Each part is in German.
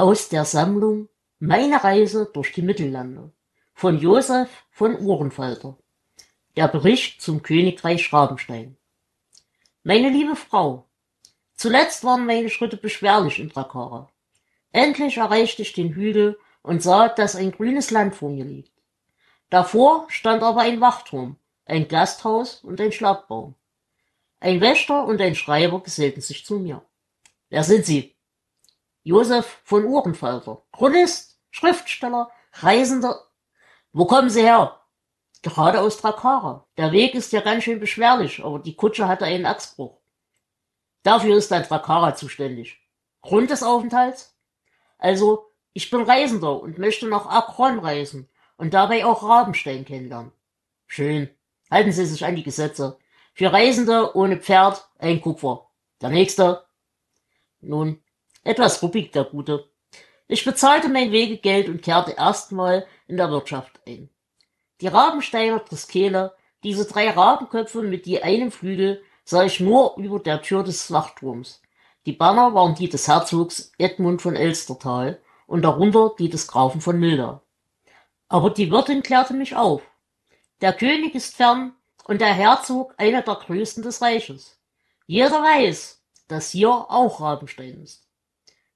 Aus der Sammlung Meine Reise durch die Mittellande von Josef von Uhrenfalter. Der Bericht zum Königreich Schrabenstein. Meine liebe Frau, zuletzt waren meine Schritte beschwerlich in Drakara. Endlich erreichte ich den Hügel und sah, dass ein grünes Land vor mir liegt. Davor stand aber ein Wachturm, ein Gasthaus und ein Schlagbaum. Ein Wächter und ein Schreiber gesellten sich zu mir. Wer sind Sie? Josef von Uhrenfalter, Chronist, Schriftsteller, Reisender. Wo kommen Sie her? Gerade aus Drakara. Der Weg ist ja ganz schön beschwerlich, aber die Kutsche hatte einen Achsbruch. Dafür ist ein Drakara zuständig. Grund des Aufenthalts? Also, ich bin Reisender und möchte nach Akron reisen und dabei auch Rabenstein kennenlernen. Schön. Halten Sie sich an die Gesetze. Für Reisende ohne Pferd ein Kupfer. Der nächste. Nun, etwas ruppig der Gute. Ich bezahlte mein Wegegeld und kehrte erstmal in der Wirtschaft ein. Die Rabensteiner Triskele, diese drei Rabenköpfe mit je einem Flügel, sah ich nur über der Tür des Wachturms. Die Banner waren die des Herzogs Edmund von Elstertal und darunter die des Grafen von Milda. Aber die Wirtin klärte mich auf. Der König ist fern und der Herzog einer der größten des Reiches. Jeder weiß, dass hier auch Rabenstein ist.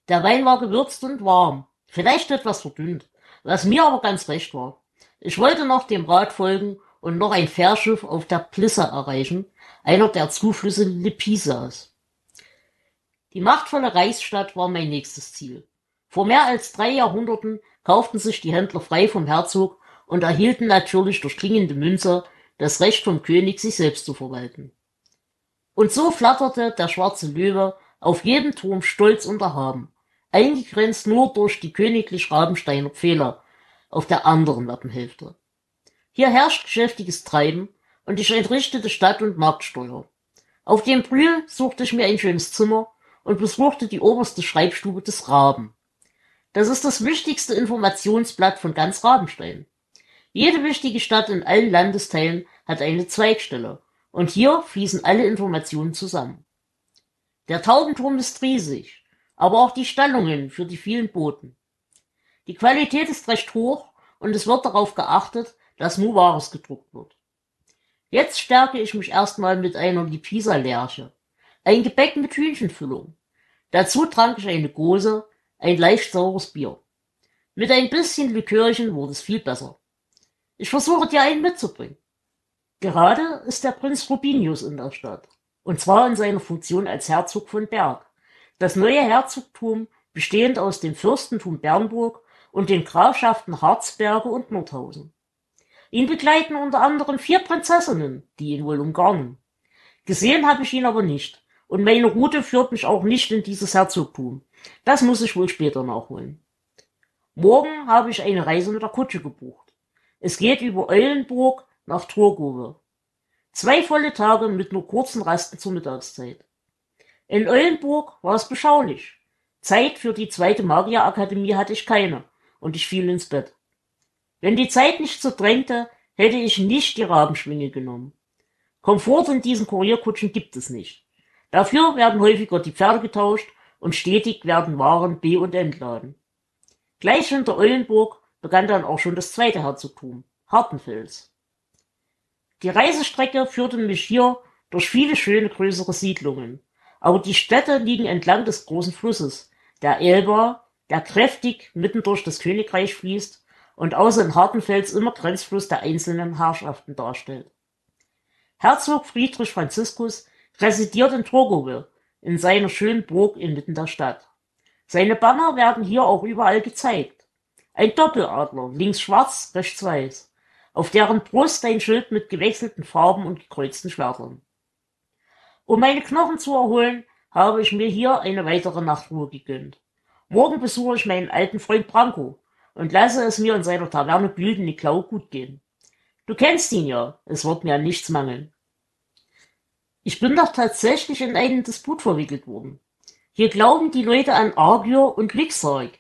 Der Wein war gewürzt und warm, vielleicht etwas verdünnt, was mir aber ganz recht war. Ich wollte noch dem Rat folgen und noch ein Fährschiff auf der Plissa erreichen, einer der Zuflüsse Lipisas. Die machtvolle Reichsstadt war mein nächstes Ziel. Vor mehr als drei Jahrhunderten kauften sich die Händler frei vom Herzog und erhielten natürlich durch klingende Münze das Recht vom König, sich selbst zu verwalten. Und so flatterte der schwarze Löwe auf jedem Turm stolz und erhaben, eingegrenzt nur durch die königlich Rabensteiner Pfähler auf der anderen Wappenhälfte. Hier herrscht geschäftiges Treiben und ich entrichtete Stadt- und Marktsteuer. Auf dem Brühl suchte ich mir ein schönes Zimmer und besuchte die oberste Schreibstube des Raben. Das ist das wichtigste Informationsblatt von ganz Rabenstein. Jede wichtige Stadt in allen Landesteilen hat eine Zweigstelle und hier fließen alle Informationen zusammen. Der Taubenturm ist riesig aber auch die Stallungen für die vielen Booten. Die Qualität ist recht hoch und es wird darauf geachtet, dass nur Wahres gedruckt wird. Jetzt stärke ich mich erstmal mit einer Lipisa-Lerche. Ein Gebäck mit Hühnchenfüllung. Dazu trank ich eine Gose, ein leicht saures Bier. Mit ein bisschen Likörchen wurde es viel besser. Ich versuche dir einen mitzubringen. Gerade ist der Prinz Rubinius in der Stadt. Und zwar in seiner Funktion als Herzog von Berg. Das neue Herzogtum, bestehend aus dem Fürstentum Bernburg und den Grafschaften Harzberge und Nordhausen. Ihn begleiten unter anderem vier Prinzessinnen, die ihn wohl umgarnen. Gesehen habe ich ihn aber nicht, und meine Route führt mich auch nicht in dieses Herzogtum. Das muss ich wohl später nachholen. Morgen habe ich eine Reise mit der Kutsche gebucht. Es geht über Eulenburg nach Torgove. Zwei volle Tage mit nur kurzen Rasten zur Mittagszeit. In Eulenburg war es beschaulich. Zeit für die zweite Magierakademie hatte ich keine, und ich fiel ins Bett. Wenn die Zeit nicht so drängte, hätte ich nicht die Rabenschwinge genommen. Komfort in diesen Kurierkutschen gibt es nicht. Dafür werden häufiger die Pferde getauscht und stetig werden Waren be- und entladen. Gleich hinter Eulenburg begann dann auch schon das zweite Herzogtum, Hartenfels. Die Reisestrecke führte mich hier durch viele schöne größere Siedlungen, aber die Städte liegen entlang des großen Flusses, der Elba, der kräftig mitten durch das Königreich fließt und außer in Hartenfels immer Grenzfluss der einzelnen Herrschaften darstellt. Herzog Friedrich Franziskus residiert in Torgove, in seiner schönen Burg inmitten der Stadt. Seine Banner werden hier auch überall gezeigt. Ein Doppeladler, links schwarz, rechts weiß, auf deren Brust ein Schild mit gewechselten Farben und gekreuzten Schwertern. Um meine Knochen zu erholen, habe ich mir hier eine weitere Nachtruhe gegönnt. Morgen besuche ich meinen alten Freund Branko und lasse es mir in seiner Taverne Güldeniklau gut gehen. Du kennst ihn ja, es wird mir an nichts mangeln. Ich bin doch tatsächlich in einen Disput verwickelt worden. Hier glauben die Leute an Argyr und Lixarg,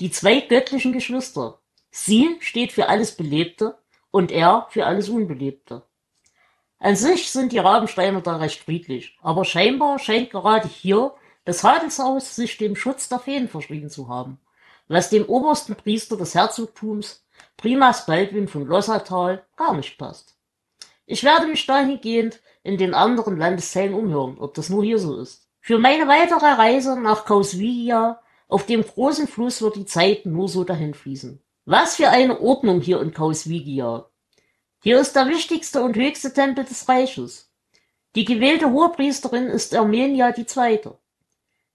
die zwei göttlichen Geschwister. Sie steht für alles Belebte und er für alles Unbelebte. An sich sind die Rabensteiner da recht friedlich, aber scheinbar scheint gerade hier das Handelshaus sich dem Schutz der Feen verschrieben zu haben. was dem obersten Priester des Herzogtums, Primas Baldwin von Lossatal, gar nicht passt. Ich werde mich dahingehend in den anderen Landesteilen umhören, ob das nur hier so ist. Für meine weitere Reise nach Kausvigia auf dem großen Fluss wird die Zeit nur so dahin fließen. Was für eine Ordnung hier in Kausvigia. Hier ist der wichtigste und höchste Tempel des Reiches. Die gewählte Hohepriesterin ist Armenia die Zweite.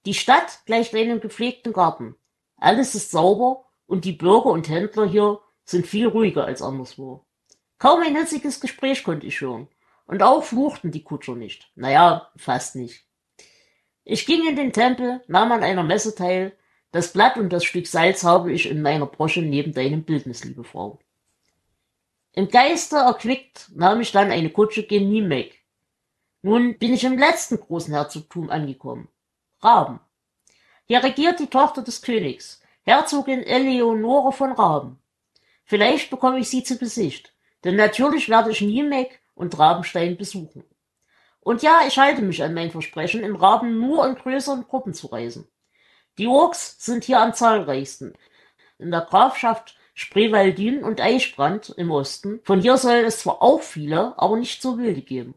Die Stadt gleicht einem gepflegten Garten. Alles ist sauber und die Bürger und Händler hier sind viel ruhiger als anderswo. Kaum ein hitziges Gespräch konnte ich hören. Und auch fluchten die Kutscher nicht. Naja, fast nicht. Ich ging in den Tempel, nahm an einer Messe teil. Das Blatt und das Stück Salz habe ich in meiner Brosche neben deinem Bildnis, liebe Frau. Im Geiste erquickt nahm ich dann eine Kutsche gen Nimek. Nun bin ich im letzten großen Herzogtum angekommen. Raben. Hier regiert die Tochter des Königs, Herzogin Eleonore von Raben. Vielleicht bekomme ich sie zu Gesicht, denn natürlich werde ich Niemek und Rabenstein besuchen. Und ja, ich halte mich an mein Versprechen, in Raben nur in größeren Gruppen zu reisen. Die Orks sind hier am zahlreichsten. In der Grafschaft Spreewaldin und Eichbrand im Osten. Von hier soll es zwar auch viele, aber nicht so wilde geben.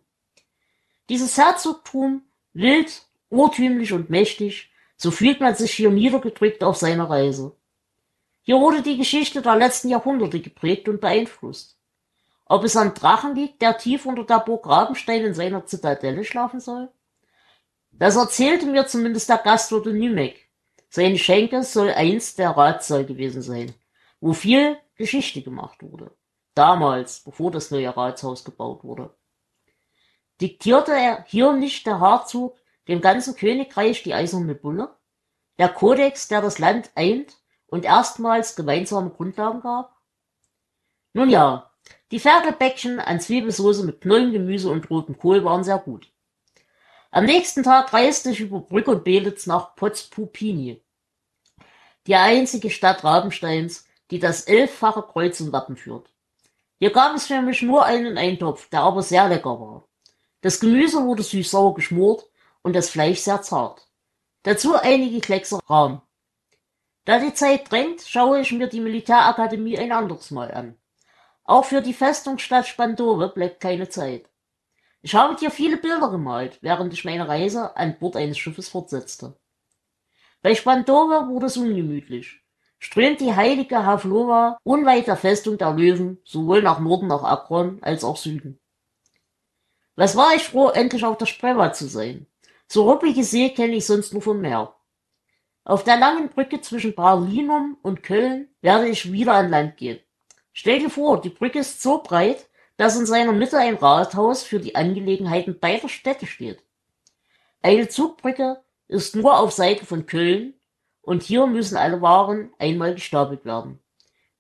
Dieses Herzogtum, wild urtümlich und mächtig, so fühlt man sich hier niedergedrückt auf seiner Reise. Hier wurde die Geschichte der letzten Jahrhunderte geprägt und beeinflusst. Ob es am Drachen liegt, der tief unter der Burg Rabenstein in seiner Zitadelle schlafen soll? Das erzählte mir zumindest der Gastwirt in Nümeck. Seine Schenke soll einst der Ratssaal gewesen sein, wo viel Geschichte gemacht wurde. Damals, bevor das neue Ratshaus gebaut wurde. Diktierte er hier nicht der Herzog dem ganzen Königreich die eiserne Bulle, der Kodex, der das Land eint und erstmals gemeinsame Grundlagen gab? Nun ja, die Ferkelbäckchen an Zwiebelsoße mit neuen Gemüse und rotem Kohl waren sehr gut. Am nächsten Tag reiste ich über Brück und Belitz nach Potzpupini, die einzige Stadt Rabensteins, die das elffache Kreuz im Wappen führt. Hier gab es für mich nur einen Eintopf, der aber sehr lecker war. Das Gemüse wurde süß-sauer geschmort und das Fleisch sehr zart. Dazu einige Kleckse Rahm. Da die Zeit drängt, schaue ich mir die Militärakademie ein anderes Mal an. Auch für die Festungsstadt Spandove bleibt keine Zeit. Ich habe dir viele Bilder gemalt, während ich meine Reise an Bord eines Schiffes fortsetzte. Bei Spandove wurde es ungemütlich. Strömt die heilige Havlova unweit der Festung der Löwen sowohl nach Norden nach Akron als auch Süden. Was war ich froh, endlich auf der Spreva zu sein. So ruppige See kenne ich sonst nur vom Meer. Auf der langen Brücke zwischen Berlinum und Köln werde ich wieder an Land gehen. Stell dir vor, die Brücke ist so breit, dass in seiner Mitte ein Rathaus für die Angelegenheiten beider Städte steht. Eine Zugbrücke ist nur auf Seite von Köln und hier müssen alle Waren einmal gestapelt werden.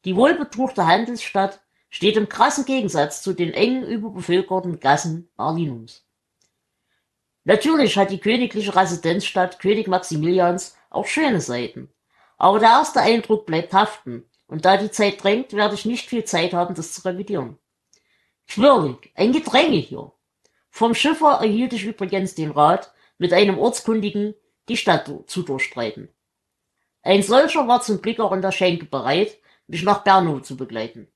Die wohlbetuchte Handelsstadt steht im krassen Gegensatz zu den engen überbevölkerten Gassen Berlinums. Natürlich hat die königliche Residenzstadt König Maximilians auch schöne Seiten. Aber der erste Eindruck bleibt haften. Und da die Zeit drängt, werde ich nicht viel Zeit haben, das zu revidieren. Quirlig, ein Gedränge hier. Vom Schiffer erhielt ich übrigens den Rat, mit einem Ortskundigen die Stadt zu durchstreiten. Ein solcher war zum Glück auch in der Schenke bereit, mich nach Bernau zu begleiten.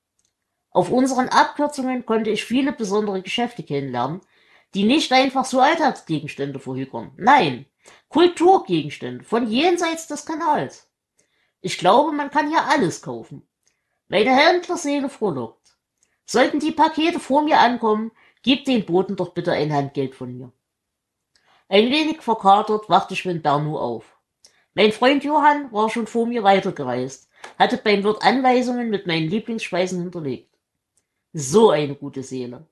Auf unseren Abkürzungen konnte ich viele besondere Geschäfte kennenlernen, die nicht einfach so Alltagsgegenstände verhökern. Nein, Kulturgegenstände von jenseits des Kanals. Ich glaube, man kann hier alles kaufen. Meine Händlerseele frohlockt. Sollten die Pakete vor mir ankommen, gib den Boten doch bitte ein Handgeld von mir. Ein wenig verkatert wachte ich mit Bernu auf. Mein Freund Johann war schon vor mir weitergereist, hatte beim Wirt Anweisungen mit meinen Lieblingsspeisen hinterlegt. So eine gute Seele.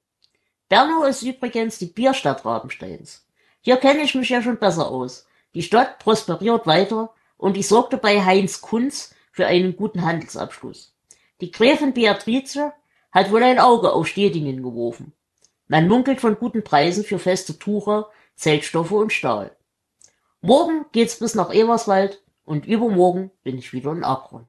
Bernau ist übrigens die Bierstadt Rabensteins. Hier kenne ich mich ja schon besser aus. Die Stadt prosperiert weiter und ich sorgte bei Heinz Kunz für einen guten Handelsabschluss. Die Gräfin Beatrice hat wohl ein Auge auf Stedingen geworfen. Man munkelt von guten Preisen für feste Tucher, Zeltstoffe und Stahl. Morgen geht's bis nach Everswald und übermorgen bin ich wieder in Akron.